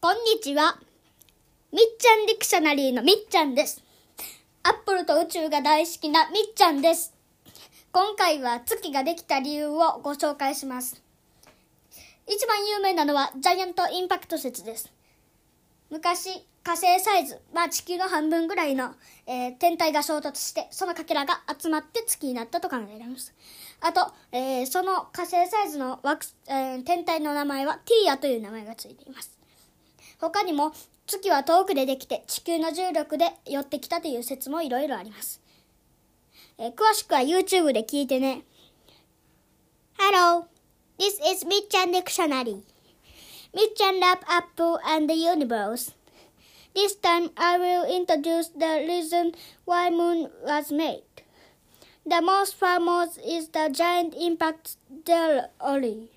こんにちは。みっちゃんディクショナリーのみっちゃんです。アップルと宇宙が大好きなみっちゃんです。今回は月ができた理由をご紹介します。一番有名なのはジャイアントインパクト説です。昔、火星サイズ、まあ地球の半分ぐらいの、えー天体が衝突して、そのかけらが集まって月になったと考えられます。あと、えーその火星サイズの惑、えー天体の名前はテイアという名前がついています。他にも月は遠くでできて地球の重力で寄ってきたという説もいろいろあります、え詳しくは YouTube で聞いてね Hello, this is みっちゃん Dictionary みっちゃん Love Apple and the Universe This time I will introduce the reason why moon was made The most famous is the giant impact theory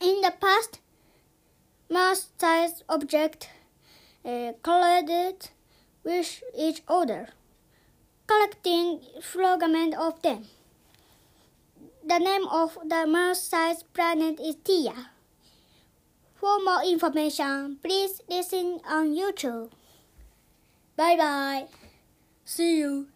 In the past Mars-sized objects uh, collided with each other, collecting fragments of them. The name of the Mars-sized planet is Tia. For more information, please listen on YouTube. Bye bye. See you.